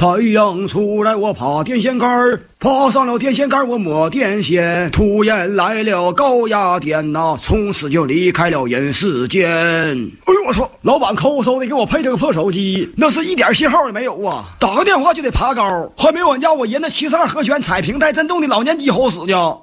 太阳出来，我爬电线杆儿，爬上了电线杆儿，我摸电线。突然来了高压电呐，从此就离开了人世间。哎呦我操！老板抠搜的给我配这个破手机，那是一点信号也没有啊！打个电话就得爬高，还没我家我爷那七十二和弦彩屏带震动的老年机好使呢。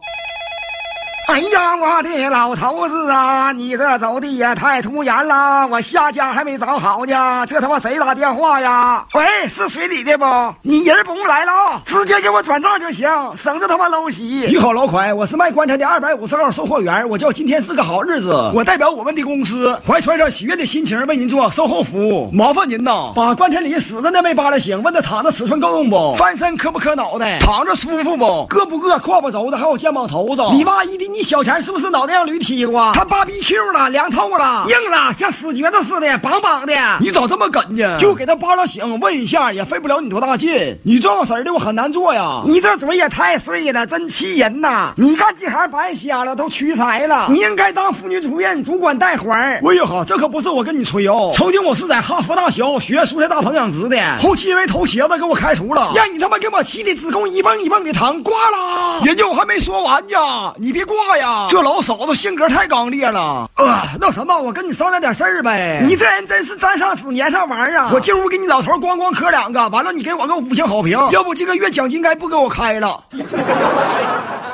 哎呀，我的老头子啊，你这走的也太突然了，我下家还没找好呢，这他妈谁打电话呀？喂，是水里的不？你人不用来了啊，直接给我转账就行，省着他妈搂席。你好，老款，我是卖棺材的二百五十号售货员，我叫今天是个好日子，我代表我们的公司，怀揣着喜悦的心情为您做售后服务，麻烦您呐，把棺材里死的那没扒拉醒，问他躺着尺寸够用不？翻身磕不磕脑袋？躺着舒服不？硌不硌？胯不轴的？还有肩膀头子？你妈一的！你小钱是不是脑袋让驴踢过？他芭比 Q 了，凉透了，硬了，像死橛子似的，梆梆的。你咋这么梗呢？就给他扒拉醒，问一下也费不了你多大劲。你这样式儿的我很难做呀。你这嘴也太碎了，真气人呐！你干这行白瞎了，都屈才了。你应该当妇女主任，主管带环儿。哎呀哈，这可不是我跟你吹哦。曾经我是在哈佛大学学蔬菜大棚养殖的，后期因为偷茄子给我开除了，让你他妈给我气的子宫一蹦一蹦的疼，挂了。人家我还没说完呢，你别挂呀，这老。嫂子性格太刚烈了，呃，那什么，我跟你商量点事儿呗。你这人真是沾上屎粘上玩啊！我进屋给你老头咣咣磕两个，完了你给我个五星好评，要不这个月奖金该不给我开了。